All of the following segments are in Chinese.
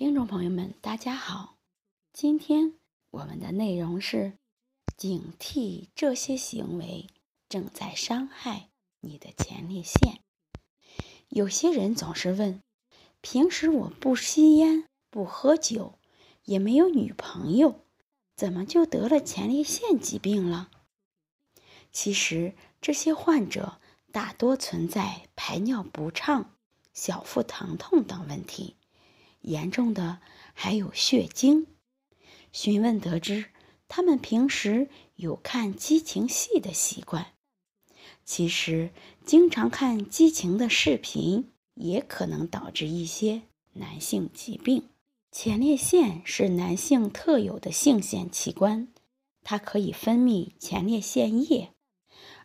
听众朋友们，大家好，今天我们的内容是警惕这些行为正在伤害你的前列腺。有些人总是问：平时我不吸烟、不喝酒，也没有女朋友，怎么就得了前列腺疾病了？其实，这些患者大多存在排尿不畅、小腹疼痛等问题。严重的还有血精。询问得知，他们平时有看激情戏的习惯。其实，经常看激情的视频也可能导致一些男性疾病。前列腺是男性特有的性腺器官，它可以分泌前列腺液，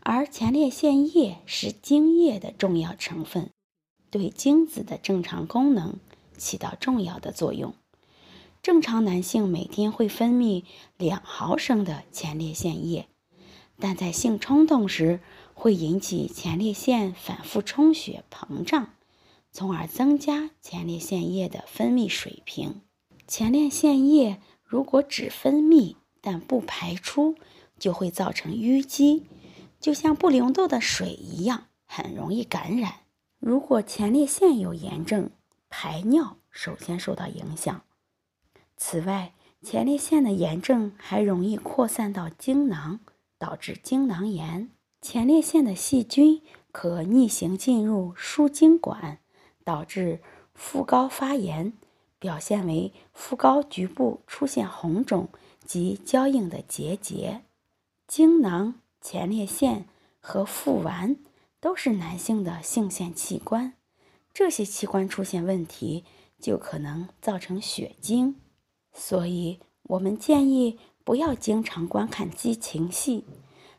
而前列腺液是精液的重要成分，对精子的正常功能。起到重要的作用。正常男性每天会分泌两毫升的前列腺液，但在性冲动时会引起前列腺反复充血膨胀，从而增加前列腺液的分泌水平。前列腺液如果只分泌但不排出，就会造成淤积，就像不流动的水一样，很容易感染。如果前列腺有炎症，排尿首先受到影响。此外，前列腺的炎症还容易扩散到精囊，导致精囊炎。前列腺的细菌可逆行进入输精管，导致腹高发炎，表现为腹高局部出现红肿及僵硬的结节。精囊、前列腺和腹丸都是男性的性腺器官。这些器官出现问题，就可能造成血精，所以我们建议不要经常观看激情戏。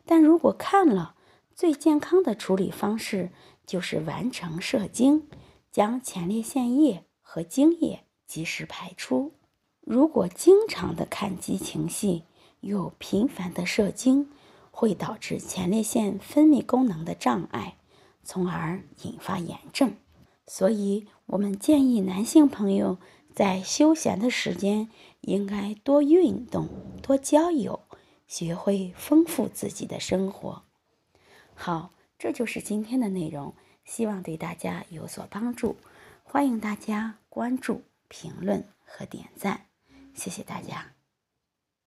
但如果看了，最健康的处理方式就是完成射精，将前列腺液和精液及时排出。如果经常的看激情戏，又频繁的射精，会导致前列腺分泌功能的障碍，从而引发炎症。所以，我们建议男性朋友在休闲的时间应该多运动、多交友，学会丰富自己的生活。好，这就是今天的内容，希望对大家有所帮助。欢迎大家关注、评论和点赞，谢谢大家。